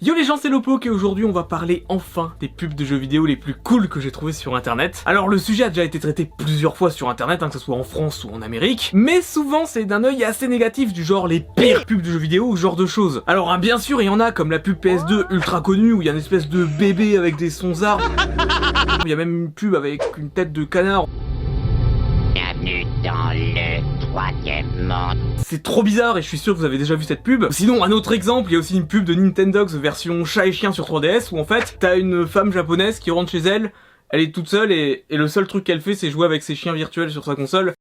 Yo les gens c'est Lopok et aujourd'hui on va parler enfin des pubs de jeux vidéo les plus cool que j'ai trouvé sur internet. Alors le sujet a déjà été traité plusieurs fois sur internet, hein, que ce soit en France ou en Amérique, mais souvent c'est d'un œil assez négatif du genre les pires pubs de jeux vidéo ou genre de choses. Alors hein, bien sûr il y en a comme la pub PS2 ultra connue où il y a une espèce de bébé avec des sons arbres. Il y a même une pub avec une tête de canard. C'est trop bizarre et je suis sûr que vous avez déjà vu cette pub. Sinon, un autre exemple, il y a aussi une pub de Nintendox version chat et chien sur 3DS où en fait, t'as une femme japonaise qui rentre chez elle, elle est toute seule et, le seul truc qu'elle fait c'est jouer avec ses chiens virtuels sur sa console.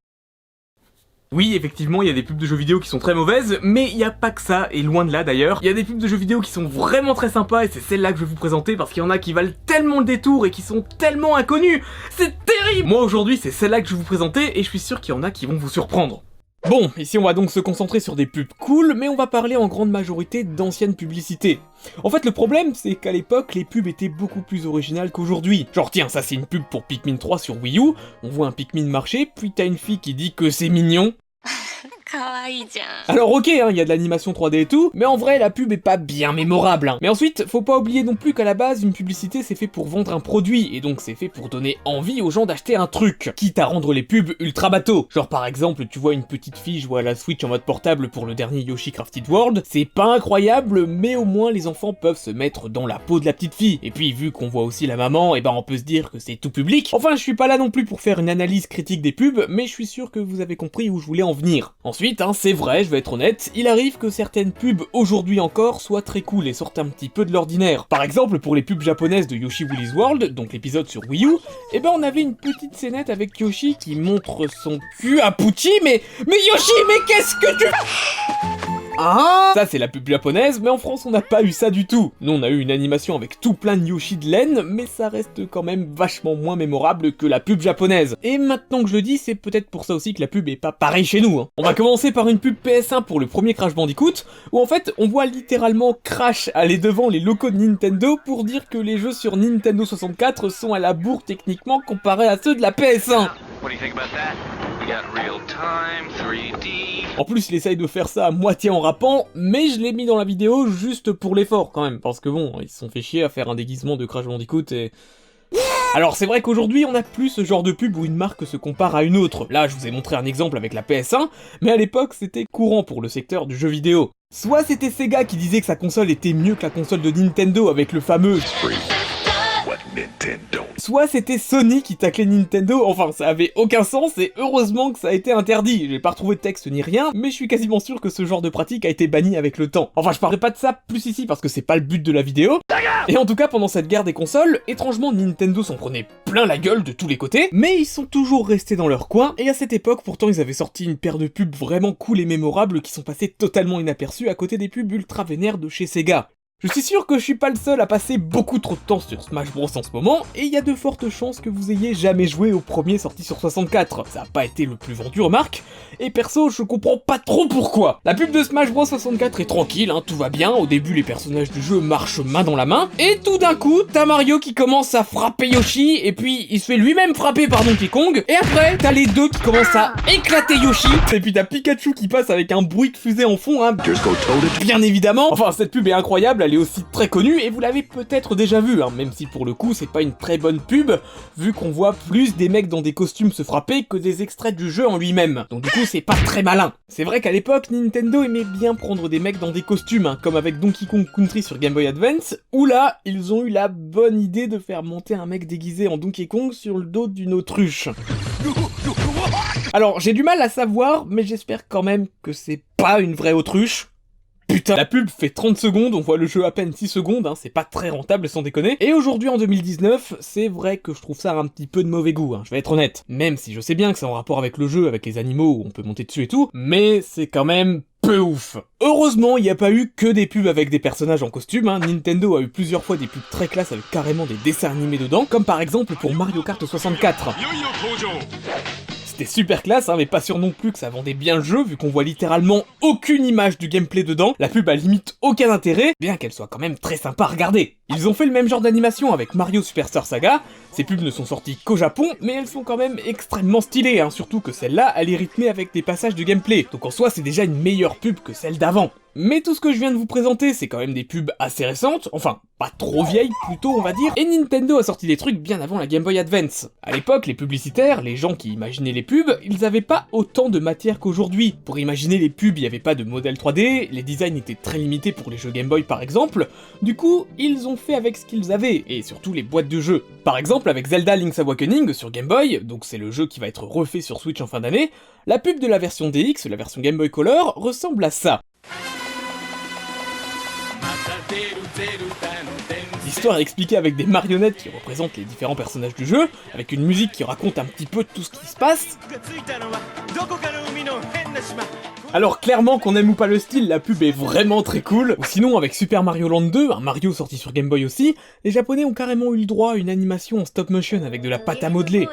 Oui, effectivement, il y a des pubs de jeux vidéo qui sont très mauvaises, mais il n'y a pas que ça, et loin de là d'ailleurs. Il y a des pubs de jeux vidéo qui sont vraiment très sympas, et c'est celle-là que je vais vous présenter, parce qu'il y en a qui valent tellement le détour et qui sont tellement inconnus C'est moi aujourd'hui c'est celle-là que je vais vous présenter et je suis sûr qu'il y en a qui vont vous surprendre. Bon, ici on va donc se concentrer sur des pubs cool, mais on va parler en grande majorité d'anciennes publicités. En fait le problème c'est qu'à l'époque les pubs étaient beaucoup plus originales qu'aujourd'hui. Genre tiens ça c'est une pub pour Pikmin 3 sur Wii U, on voit un Pikmin marcher, puis t'as une fille qui dit que c'est mignon, alors ok, hein, il y a de l'animation 3D et tout, mais en vrai la pub est pas bien mémorable. hein. Mais ensuite, faut pas oublier non plus qu'à la base, une publicité c'est fait pour vendre un produit, et donc c'est fait pour donner envie aux gens d'acheter un truc, quitte à rendre les pubs ultra bateaux. Genre par exemple, tu vois une petite fille jouer à la Switch en mode portable pour le dernier Yoshi Crafted World, c'est pas incroyable, mais au moins les enfants peuvent se mettre dans la peau de la petite fille. Et puis vu qu'on voit aussi la maman, et ben on peut se dire que c'est tout public. Enfin, je suis pas là non plus pour faire une analyse critique des pubs, mais je suis sûr que vous avez compris où je voulais en venir. Ensuite, hein, c'est vrai, je vais être honnête, il arrive que certaines pubs aujourd'hui encore soient très cool et sortent un petit peu de l'ordinaire. Par exemple, pour les pubs japonaises de Yoshi Woolly's World, donc l'épisode sur Wii U, eh ben on avait une petite scénette avec Yoshi qui montre son cul à Pucci, mais... Mais Yoshi, mais qu'est-ce que tu... Ah Ça c'est la pub japonaise, mais en France on n'a pas eu ça du tout. Nous on a eu une animation avec tout plein de Yoshi de laine, mais ça reste quand même vachement moins mémorable que la pub japonaise. Et maintenant que je le dis, c'est peut-être pour ça aussi que la pub est pas pareille chez nous. hein. On va commencer par une pub PS1 pour le premier Crash Bandicoot, où en fait on voit littéralement Crash aller devant les locaux de Nintendo pour dire que les jeux sur Nintendo 64 sont à la bourre techniquement comparés à ceux de la PS1. What do you think about that? We got real time, 3D. En plus, il essaye de faire ça à moitié en rappant, mais je l'ai mis dans la vidéo juste pour l'effort quand même, parce que bon, ils se sont fait chier à faire un déguisement de Crash Bandicoot et... Alors c'est vrai qu'aujourd'hui on a plus ce genre de pub où une marque se compare à une autre. Là je vous ai montré un exemple avec la PS1, mais à l'époque c'était courant pour le secteur du jeu vidéo. Soit c'était Sega qui disait que sa console était mieux que la console de Nintendo avec le fameux Soit c'était Sony qui taclait Nintendo, enfin ça avait aucun sens et heureusement que ça a été interdit. J'ai pas retrouvé de texte ni rien, mais je suis quasiment sûr que ce genre de pratique a été banni avec le temps. Enfin je parlerai pas de ça plus ici parce que c'est pas le but de la vidéo. Et en tout cas pendant cette guerre des consoles, étrangement Nintendo s'en prenait plein la gueule de tous les côtés, mais ils sont toujours restés dans leur coin et à cette époque pourtant ils avaient sorti une paire de pubs vraiment cool et mémorables qui sont passées totalement inaperçues à côté des pubs ultra vénères de chez Sega. Je suis sûr que je suis pas le seul à passer beaucoup trop de temps sur Smash Bros en ce moment, et il y a de fortes chances que vous ayez jamais joué au premier sorti sur 64. Ça a pas été le plus vendu, remarque, et perso, je comprends pas trop pourquoi. La pub de Smash Bros 64 est tranquille, hein, tout va bien, au début les personnages du jeu marchent main dans la main, et tout d'un coup, t'as Mario qui commence à frapper Yoshi, et puis il se fait lui-même frapper par Donkey Kong, et après, t'as les deux qui commencent à éclater Yoshi, et puis t'as Pikachu qui passe avec un bruit de fusée en fond, hein, Bien évidemment, enfin cette pub est incroyable, elle aussi très connue et vous l'avez peut-être déjà vue, hein, même si pour le coup c'est pas une très bonne pub, vu qu'on voit plus des mecs dans des costumes se frapper que des extraits du jeu en lui-même. Donc du coup c'est pas très malin. C'est vrai qu'à l'époque Nintendo aimait bien prendre des mecs dans des costumes, hein, comme avec Donkey Kong Country sur Game Boy Advance, où là ils ont eu la bonne idée de faire monter un mec déguisé en Donkey Kong sur le dos d'une autruche. Alors j'ai du mal à savoir, mais j'espère quand même que c'est pas une vraie autruche. Putain, la pub fait 30 secondes, on voit le jeu à peine 6 secondes, hein, c'est pas très rentable sans déconner. Et aujourd'hui en 2019, c'est vrai que je trouve ça un petit peu de mauvais goût, hein, je vais être honnête. Même si je sais bien que c'est en rapport avec le jeu, avec les animaux où on peut monter dessus et tout, mais c'est quand même peu ouf. Heureusement, il n'y a pas eu que des pubs avec des personnages en costume, hein. Nintendo a eu plusieurs fois des pubs très classes avec carrément des dessins animés dedans, comme par exemple pour Mario Kart 64. C'était super classe, hein, mais pas sûr non plus que ça vendait bien le jeu, vu qu'on voit littéralement aucune image du gameplay dedans. La pub a limite aucun intérêt, bien qu'elle soit quand même très sympa à regarder. Ils ont fait le même genre d'animation avec Mario Superstar Saga. Ces pubs ne sont sorties qu'au Japon, mais elles sont quand même extrêmement stylées, hein, surtout que celle-là, elle est rythmée avec des passages de gameplay. Donc en soi, c'est déjà une meilleure pub que celle d'avant. Mais tout ce que je viens de vous présenter, c'est quand même des pubs assez récentes, enfin, pas trop vieilles plutôt on va dire, et Nintendo a sorti des trucs bien avant la Game Boy Advance. À l'époque, les publicitaires, les gens qui imaginaient les pubs, ils avaient pas autant de matière qu'aujourd'hui. Pour imaginer les pubs, il y avait pas de modèle 3D, les designs étaient très limités pour les jeux Game Boy par exemple, du coup, ils ont fait avec ce qu'ils avaient, et surtout les boîtes de jeux. Par exemple, avec Zelda Link's Awakening sur Game Boy, donc c'est le jeu qui va être refait sur Switch en fin d'année, la pub de la version DX, la version Game Boy Color, ressemble à ça. L'histoire est expliquée avec des marionnettes qui représentent les différents personnages du jeu, avec une musique qui raconte un petit peu tout ce qui se passe. Alors clairement qu'on aime ou pas le style, la pub est vraiment très cool. Ou sinon avec Super Mario Land 2, un Mario sorti sur Game Boy aussi, les japonais ont carrément eu le droit à une animation en stop motion avec de la pâte à modeler.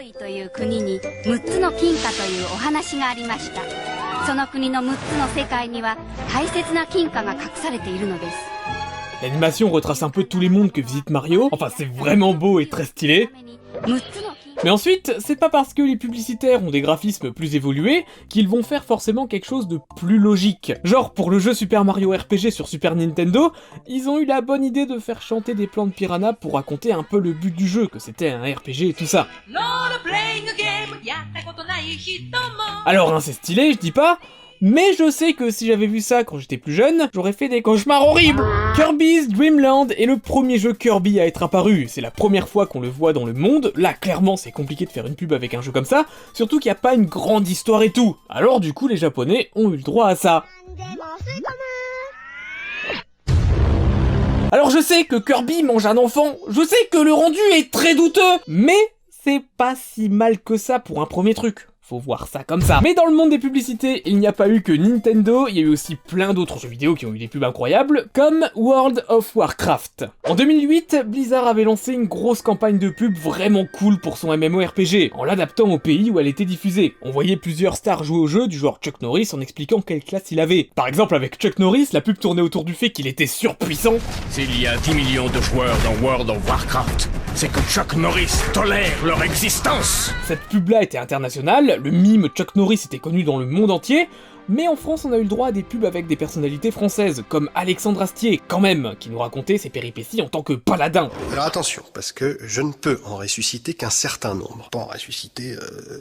L'animation retrace un peu tous les mondes que visite Mario, enfin c'est vraiment beau et très stylé. Mais ensuite, c'est pas parce que les publicitaires ont des graphismes plus évolués qu'ils vont faire forcément quelque chose de plus logique. Genre, pour le jeu Super Mario RPG sur Super Nintendo, ils ont eu la bonne idée de faire chanter des plans de piranha pour raconter un peu le but du jeu, que c'était un RPG et tout ça. Alors hein, c'est stylé, je dis pas, mais je sais que si j'avais vu ça quand j'étais plus jeune, j'aurais fait des cauchemars horribles Kirby's Dream Land est le premier jeu Kirby à être apparu, c'est la première fois qu'on le voit dans le monde, là clairement c'est compliqué de faire une pub avec un jeu comme ça, surtout qu'il n'y a pas une grande histoire et tout. Alors du coup les japonais ont eu le droit à ça. Alors je sais que Kirby mange un enfant, je sais que le rendu est très douteux, mais c'est pas si mal que ça pour un premier truc. Faut voir ça comme ça. Mais dans le monde des publicités, il n'y a pas eu que Nintendo, il y a eu aussi plein d'autres jeux vidéo qui ont eu des pubs incroyables, comme World of Warcraft. En 2008, Blizzard avait lancé une grosse campagne de pub vraiment cool pour son MMORPG, en l'adaptant au pays où elle était diffusée. On voyait plusieurs stars jouer au jeu, du genre Chuck Norris, en expliquant quelle classe il avait. Par exemple, avec Chuck Norris, la pub tournait autour du fait qu'il était surpuissant, S'il y a 10 millions de joueurs dans World of Warcraft, c'est que Chuck Norris tolère leur existence. Cette pub-là était internationale, le mime Chuck Norris était connu dans le monde entier, mais en France on a eu le droit à des pubs avec des personnalités françaises, comme Alexandre Astier, quand même, qui nous racontait ses péripéties en tant que paladin. Alors attention, parce que je ne peux en ressusciter qu'un certain nombre. Pas en ressusciter... euh,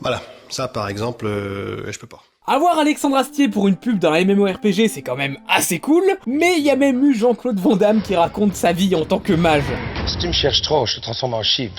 Voilà, ça par exemple, euh, je peux pas. Avoir Alexandre Astier pour une pub dans un MMORPG c'est quand même assez cool, mais il y a même eu Jean-Claude Van Damme qui raconte sa vie en tant que mage. Si tu me cherches trop, je te transforme en sheep.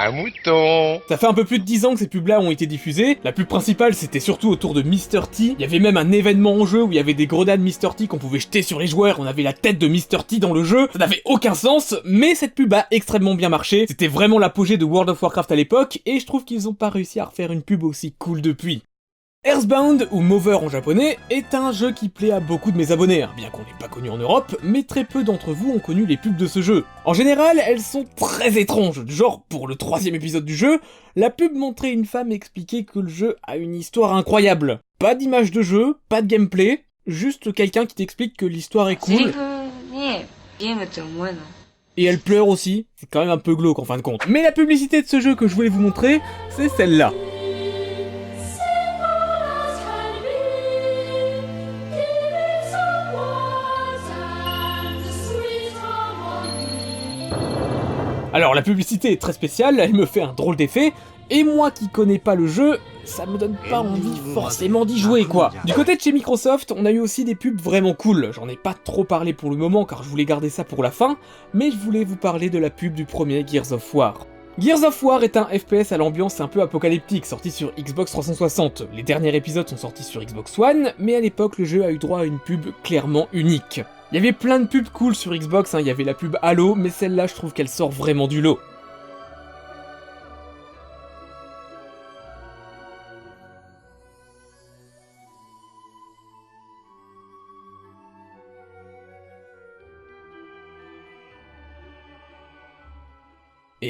Un mouton. Ça fait un peu plus de 10 ans que ces pubs-là ont été diffusées. La pub principale, c'était surtout autour de Mr. T. Il y avait même un événement en jeu où il y avait des grenades Mr. T qu'on pouvait jeter sur les joueurs. On avait la tête de Mr. T dans le jeu. Ça n'avait aucun sens, mais cette pub a extrêmement bien marché. C'était vraiment l'apogée de World of Warcraft à l'époque, et je trouve qu'ils ont pas réussi à refaire une pub aussi cool depuis. Earthbound, ou Mover en japonais, est un jeu qui plaît à beaucoup de mes abonnés, hein. bien qu'on n'ait pas connu en Europe, mais très peu d'entre vous ont connu les pubs de ce jeu. En général, elles sont très étranges, du genre, pour le troisième épisode du jeu, la pub montrait une femme expliquer que le jeu a une histoire incroyable. Pas d'image de jeu, pas de gameplay, juste quelqu'un qui t'explique que l'histoire est cool. Et elle pleure aussi, c'est quand même un peu glauque en fin de compte. Mais la publicité de ce jeu que je voulais vous montrer, c'est celle-là. Alors la publicité est très spéciale, elle me fait un drôle d'effet, et moi qui connais pas le jeu, ça me donne pas envie forcément d'y jouer quoi. Du côté de chez Microsoft, on a eu aussi des pubs vraiment cool, j'en ai pas trop parlé pour le moment car je voulais garder ça pour la fin, mais je voulais vous parler de la pub du premier Gears of War. Gears of War est un FPS à l'ambiance un peu apocalyptique, sorti sur Xbox 360. Les derniers épisodes sont sortis sur Xbox One, mais à l'époque le jeu a eu droit à une pub clairement unique. Il y avait plein de pubs cool sur Xbox, hein, il y avait la pub Halo, mais celle-là je trouve qu'elle sort vraiment du lot.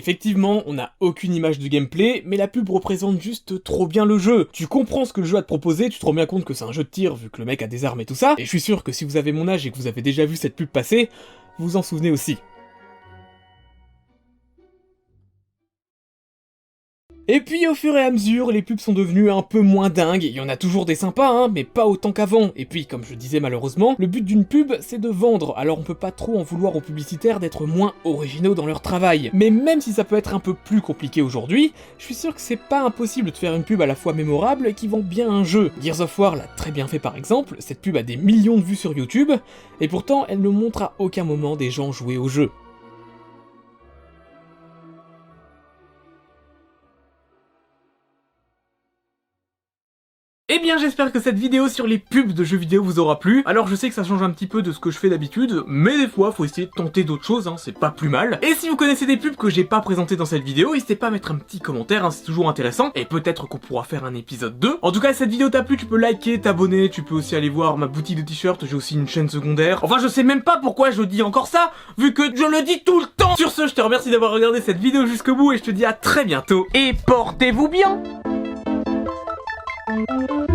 Effectivement, on n'a aucune image de gameplay, mais la pub représente juste trop bien le jeu. Tu comprends ce que le jeu a te proposer, tu te rends bien compte que c'est un jeu de tir vu que le mec a des armes et tout ça, et je suis sûr que si vous avez mon âge et que vous avez déjà vu cette pub passer, vous vous en souvenez aussi. Et puis au fur et à mesure, les pubs sont devenues un peu moins dingues, il y en a toujours des sympas, hein, mais pas autant qu'avant. Et puis, comme je disais malheureusement, le but d'une pub, c'est de vendre, alors on peut pas trop en vouloir aux publicitaires d'être moins originaux dans leur travail. Mais même si ça peut être un peu plus compliqué aujourd'hui, je suis sûr que c'est pas impossible de faire une pub à la fois mémorable et qui vend bien un jeu. Gears of War l'a très bien fait par exemple, cette pub a des millions de vues sur YouTube, et pourtant elle ne montre à aucun moment des gens jouer au jeu. Eh bien j'espère que cette vidéo sur les pubs de jeux vidéo vous aura plu. Alors je sais que ça change un petit peu de ce que je fais d'habitude, mais des fois faut essayer de tenter d'autres choses, hein, c'est pas plus mal. Et si vous connaissez des pubs que j'ai pas présentées dans cette vidéo, n'hésitez pas à mettre un petit commentaire, hein, c'est toujours intéressant, et peut-être qu'on pourra faire un épisode 2. En tout cas si cette vidéo t'a plu, tu peux liker, t'abonner, tu peux aussi aller voir ma boutique de t-shirts, j'ai aussi une chaîne secondaire. Enfin je sais même pas pourquoi je dis encore ça, vu que je le dis tout le temps Sur ce, je te remercie d'avoir regardé cette vidéo jusqu'au bout, et je te dis à très bientôt, et portez-vous bien Thank you.